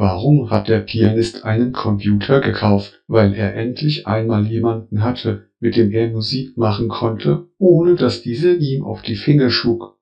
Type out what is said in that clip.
Warum hat der Pianist einen Computer gekauft? Weil er endlich einmal jemanden hatte, mit dem er Musik machen konnte, ohne dass dieser ihm auf die Finger schlug